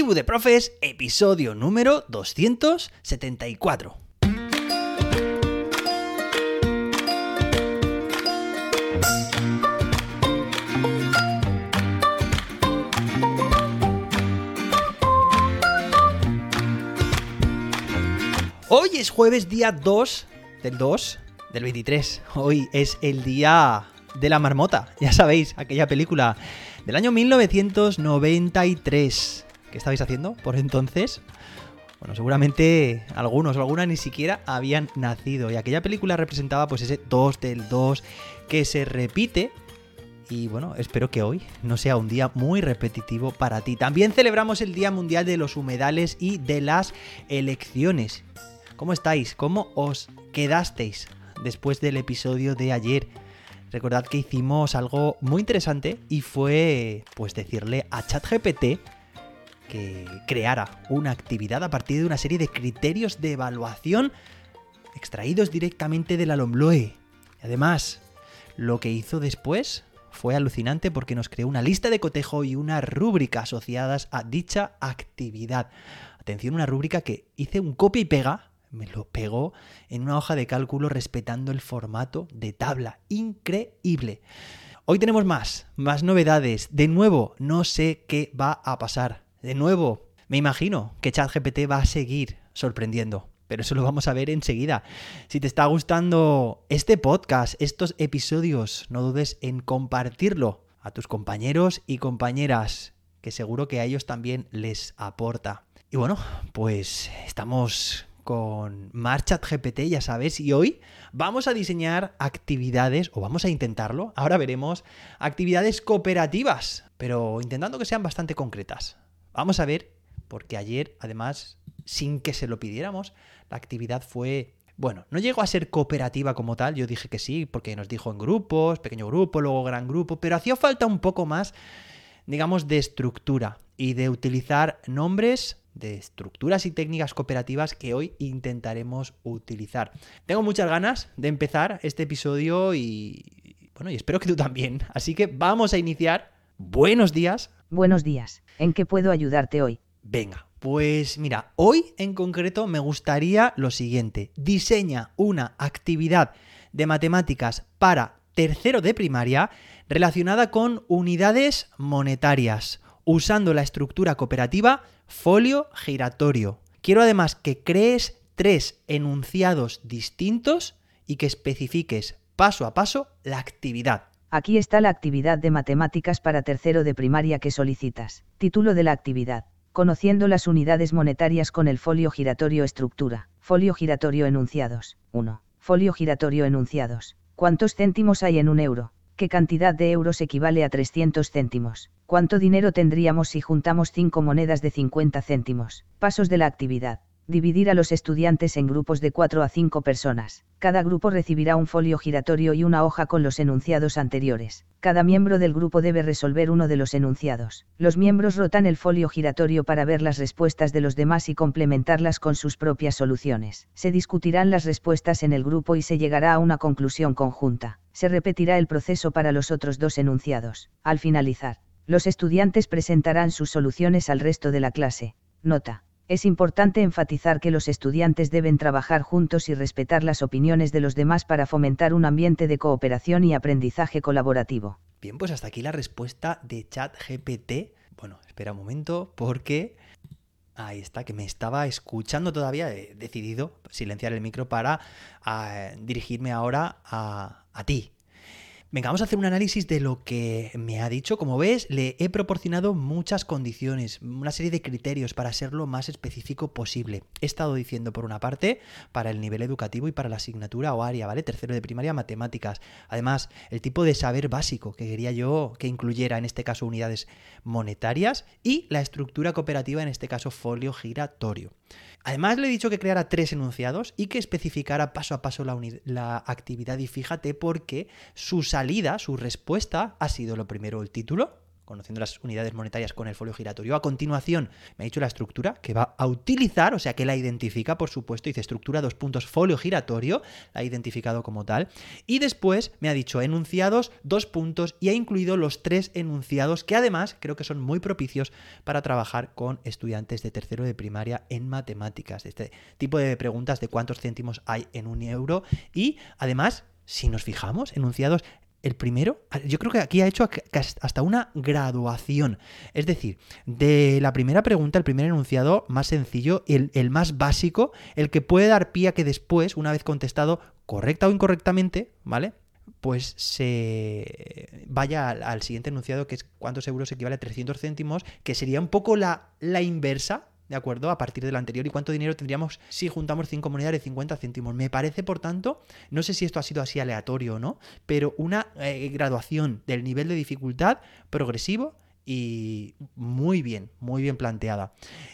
Tribu de Profes, episodio número 274. Hoy es jueves día 2 del 2 del 23. Hoy es el día de la marmota. Ya sabéis, aquella película del año 1993. ¿Qué estabais haciendo por entonces? Bueno, seguramente algunos o algunas ni siquiera habían nacido. Y aquella película representaba pues ese 2 del 2 que se repite. Y bueno, espero que hoy no sea un día muy repetitivo para ti. También celebramos el Día Mundial de los Humedales y de las Elecciones. ¿Cómo estáis? ¿Cómo os quedasteis después del episodio de ayer? Recordad que hicimos algo muy interesante y fue pues decirle a ChatGPT que creara una actividad a partir de una serie de criterios de evaluación extraídos directamente de la LOMLOE. Además, lo que hizo después fue alucinante porque nos creó una lista de cotejo y una rúbrica asociadas a dicha actividad. Atención, una rúbrica que hice un copia y pega me lo pegó en una hoja de cálculo respetando el formato de tabla. Increíble. Hoy tenemos más, más novedades. De nuevo, no sé qué va a pasar. De nuevo, me imagino que ChatGPT va a seguir sorprendiendo. Pero eso lo vamos a ver enseguida. Si te está gustando este podcast, estos episodios, no dudes en compartirlo a tus compañeros y compañeras, que seguro que a ellos también les aporta. Y bueno, pues estamos con Marchat GPT, ya sabes, y hoy vamos a diseñar actividades, o vamos a intentarlo, ahora veremos, actividades cooperativas, pero intentando que sean bastante concretas. Vamos a ver, porque ayer, además, sin que se lo pidiéramos, la actividad fue bueno, no llegó a ser cooperativa como tal, yo dije que sí, porque nos dijo en grupos, pequeño grupo, luego gran grupo, pero hacía falta un poco más, digamos, de estructura y de utilizar nombres de estructuras y técnicas cooperativas que hoy intentaremos utilizar. Tengo muchas ganas de empezar este episodio y bueno, y espero que tú también. Así que vamos a iniciar. Buenos días. Buenos días. ¿En qué puedo ayudarte hoy? Venga, pues mira, hoy en concreto me gustaría lo siguiente. Diseña una actividad de matemáticas para tercero de primaria relacionada con unidades monetarias, usando la estructura cooperativa folio giratorio. Quiero además que crees tres enunciados distintos y que especifiques paso a paso la actividad. Aquí está la actividad de matemáticas para tercero de primaria que solicitas. Título de la actividad. Conociendo las unidades monetarias con el folio giratorio estructura. Folio giratorio enunciados. 1. Folio giratorio enunciados. ¿Cuántos céntimos hay en un euro? ¿Qué cantidad de euros equivale a 300 céntimos? ¿Cuánto dinero tendríamos si juntamos 5 monedas de 50 céntimos? Pasos de la actividad. Dividir a los estudiantes en grupos de 4 a 5 personas. Cada grupo recibirá un folio giratorio y una hoja con los enunciados anteriores. Cada miembro del grupo debe resolver uno de los enunciados. Los miembros rotan el folio giratorio para ver las respuestas de los demás y complementarlas con sus propias soluciones. Se discutirán las respuestas en el grupo y se llegará a una conclusión conjunta se repetirá el proceso para los otros dos enunciados. Al finalizar, los estudiantes presentarán sus soluciones al resto de la clase. Nota. Es importante enfatizar que los estudiantes deben trabajar juntos y respetar las opiniones de los demás para fomentar un ambiente de cooperación y aprendizaje colaborativo. Bien, pues hasta aquí la respuesta de ChatGPT. Bueno, espera un momento porque Ahí está, que me estaba escuchando todavía. He decidido silenciar el micro para ah, dirigirme ahora a, a ti, Venga, vamos a hacer un análisis de lo que me ha dicho. Como ves, le he proporcionado muchas condiciones, una serie de criterios para ser lo más específico posible. He estado diciendo, por una parte, para el nivel educativo y para la asignatura o área, ¿vale? Tercero de primaria, matemáticas. Además, el tipo de saber básico que quería yo que incluyera, en este caso, unidades monetarias y la estructura cooperativa, en este caso, folio giratorio. Además le he dicho que creara tres enunciados y que especificara paso a paso la, actividad y fíjate porque su salida, su respuesta ha sido lo primero el título, conociendo las unidades monetarias con el folio giratorio. A continuación, me ha dicho la estructura que va a utilizar, o sea que la identifica, por supuesto, dice estructura dos puntos folio giratorio, la ha identificado como tal. Y después me ha dicho enunciados dos puntos y ha incluido los tres enunciados que además creo que son muy propicios para trabajar con estudiantes de tercero de primaria en matemáticas. Este tipo de preguntas de cuántos céntimos hay en un euro y además si nos fijamos, enunciados el primero, yo creo que aquí ha hecho hasta una graduación. Es decir, de la primera pregunta, el primer enunciado más sencillo, el, más básico, el que puede dar pie a que después, una vez contestado correcta o incorrectamente, ¿vale? Pues se vaya al, siguiente enunciado, que es cuántos euros equivale a 300 céntimos, que sería un poco la inversa ¿de acuerdo? A partir del anterior y cuánto dinero tendríamos si juntamos 5 monedas de 50 céntimos. Me parece, por tanto, no sé si esto ha sido así aleatorio o no, pero una eh, graduación del nivel de dificultad progresivo y muy bien, muy bien planteada.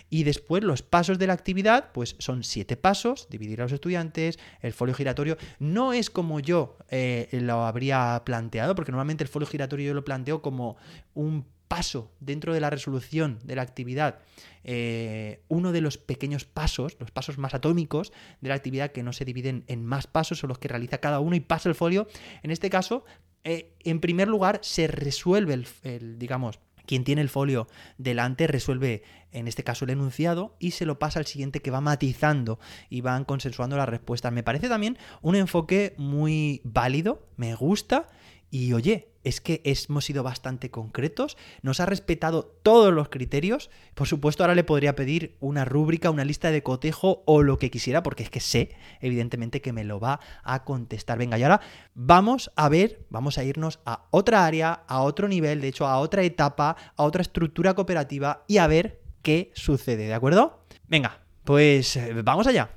Y después los pasos de la actividad, pues son siete pasos, dividir a los estudiantes, el folio giratorio. No es como yo eh, lo habría planteado, porque normalmente el folio giratorio yo lo planteo como un paso dentro de la resolución de la actividad, eh, uno de los pequeños pasos, los pasos más atómicos de la actividad que no se dividen en más pasos, son los que realiza cada uno y pasa el folio. En este caso, eh, en primer lugar, se resuelve el, digamos, quien tiene el folio delante resuelve, en este caso, el enunciado y se lo pasa al siguiente que va matizando y van consensuando las respuestas. Me parece también un enfoque muy válido, me gusta y oye, es que hemos sido bastante concretos, nos ha respetado todos los criterios. Por supuesto, ahora le podría pedir una rúbrica, una lista de cotejo o lo que quisiera, porque es que sé, evidentemente, que me lo va a contestar. Venga, y ahora vamos a ver, vamos a irnos a otra área, a otro nivel, de hecho, a otra etapa, a otra estructura cooperativa y a ver qué sucede, ¿de acuerdo? Venga, pues eh, vamos allá.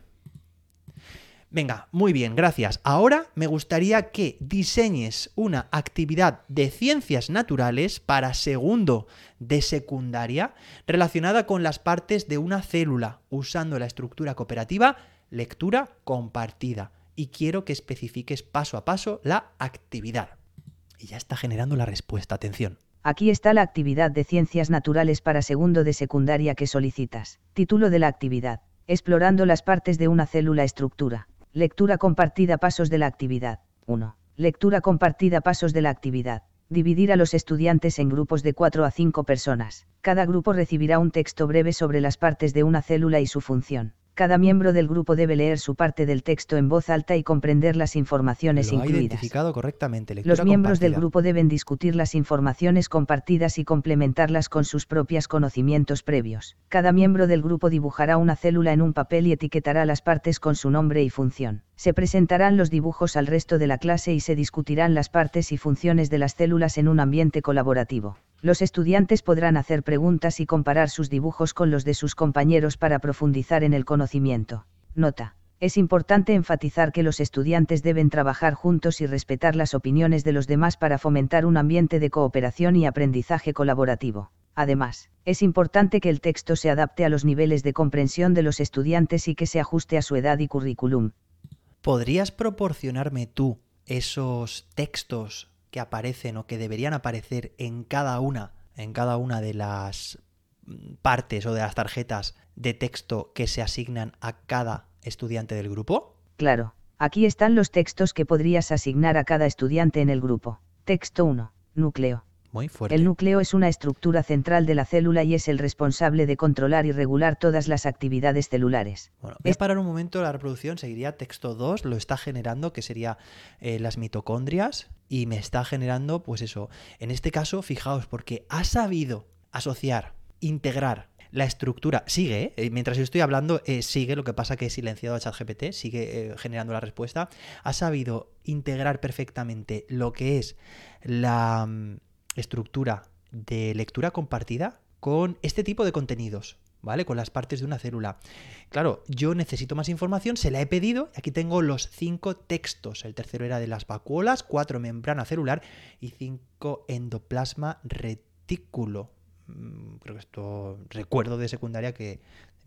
Venga, muy bien, gracias. Ahora me gustaría que diseñes una actividad de ciencias naturales para segundo de secundaria relacionada con las partes de una célula, usando la estructura cooperativa lectura compartida. Y quiero que especifiques paso a paso la actividad. Y ya está generando la respuesta. Atención. Aquí está la actividad de ciencias naturales para segundo de secundaria que solicitas. Título de la actividad. Explorando las partes de una célula estructura. Lectura compartida Pasos de la actividad. 1. Lectura compartida Pasos de la actividad. Dividir a los estudiantes en grupos de 4 a 5 personas. Cada grupo recibirá un texto breve sobre las partes de una célula y su función. Cada miembro del grupo debe leer su parte del texto en voz alta y comprender las informaciones Lo incluidas. Identificado correctamente. Los miembros del grupo deben discutir las informaciones compartidas y complementarlas con sus propios conocimientos previos. Cada miembro del grupo dibujará una célula en un papel y etiquetará las partes con su nombre y función. Se presentarán los dibujos al resto de la clase y se discutirán las partes y funciones de las células en un ambiente colaborativo. Los estudiantes podrán hacer preguntas y comparar sus dibujos con los de sus compañeros para profundizar en el conocimiento. Nota. Es importante enfatizar que los estudiantes deben trabajar juntos y respetar las opiniones de los demás para fomentar un ambiente de cooperación y aprendizaje colaborativo. Además, es importante que el texto se adapte a los niveles de comprensión de los estudiantes y que se ajuste a su edad y currículum. ¿Podrías proporcionarme tú esos textos que aparecen o que deberían aparecer en cada una, en cada una de las partes o de las tarjetas de texto que se asignan a cada estudiante del grupo? Claro, aquí están los textos que podrías asignar a cada estudiante en el grupo. Texto 1, núcleo. Muy fuerte. El núcleo es una estructura central de la célula y es el responsable de controlar y regular todas las actividades celulares. Bueno, voy a parar un momento la reproducción, seguiría texto 2, lo está generando, que sería eh, las mitocondrias, y me está generando, pues eso, en este caso, fijaos, porque ha sabido asociar, integrar la estructura, sigue, ¿eh? Eh, mientras yo estoy hablando, sigue, lo que pasa que he silenciado a ChatGPT, sigue generando la respuesta, ha sabido integrar perfectamente lo que es la mm, estructura de lectura compartida con este tipo de contenidos, ¿vale? Con las partes de una célula. Claro, yo necesito más información, se la he pedido, aquí tengo los cinco textos. El tercero era de las vacuolas, cuatro membrana celular y cinco endoplasma retículo. mm, creo que esto recuerdo de secundaria que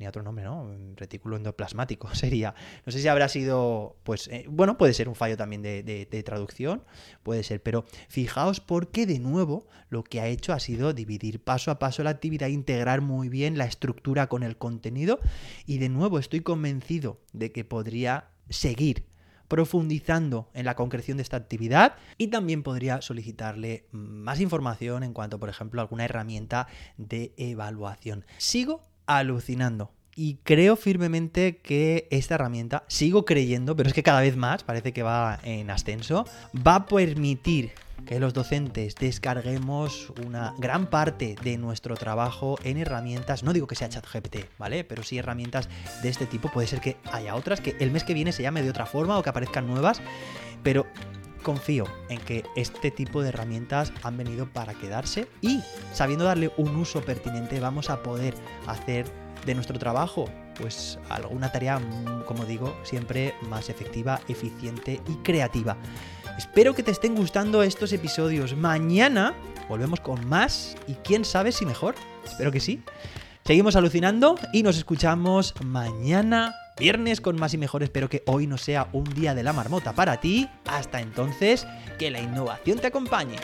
tenía otro nombre, ¿no? Retículo endoplasmático sería. No sé si habrá sido, pues, eh, bueno, puede ser un fallo también de, de, traducción, puede ser, pero fijaos porque de nuevo lo que ha hecho ha sido dividir paso a paso la actividad, integrar muy bien la estructura con el contenido y de nuevo estoy convencido de que podría seguir profundizando en la concreción de esta actividad y también podría solicitarle más información en cuanto, por ejemplo, a alguna herramienta de evaluación. Sigo alucinando. Y creo firmemente que esta herramienta, sigo creyendo, pero es que cada vez más, parece que va en ascenso, va a permitir que los docentes descarguemos una gran parte de nuestro trabajo en herramientas, no digo que sea ChatGPT, ¿vale? Pero sí herramientas de este tipo, puede ser que haya otras que el mes que viene se llame de otra forma o que aparezcan nuevas, pero confío en que este tipo de herramientas han venido para quedarse y sabiendo darle un uso pertinente vamos a poder hacer de nuestro trabajo pues alguna tarea, mm, como digo, siempre más efectiva, eficiente y creativa. Espero que te estén gustando estos episodios. Mañana volvemos con más y quién sabe si mejor. Espero que sí. Seguimos alucinando y nos escuchamos mañana viernes con más y mejor. Espero que hoy no sea un día de la marmota para ti. Hasta entonces, que la innovación te acompañe.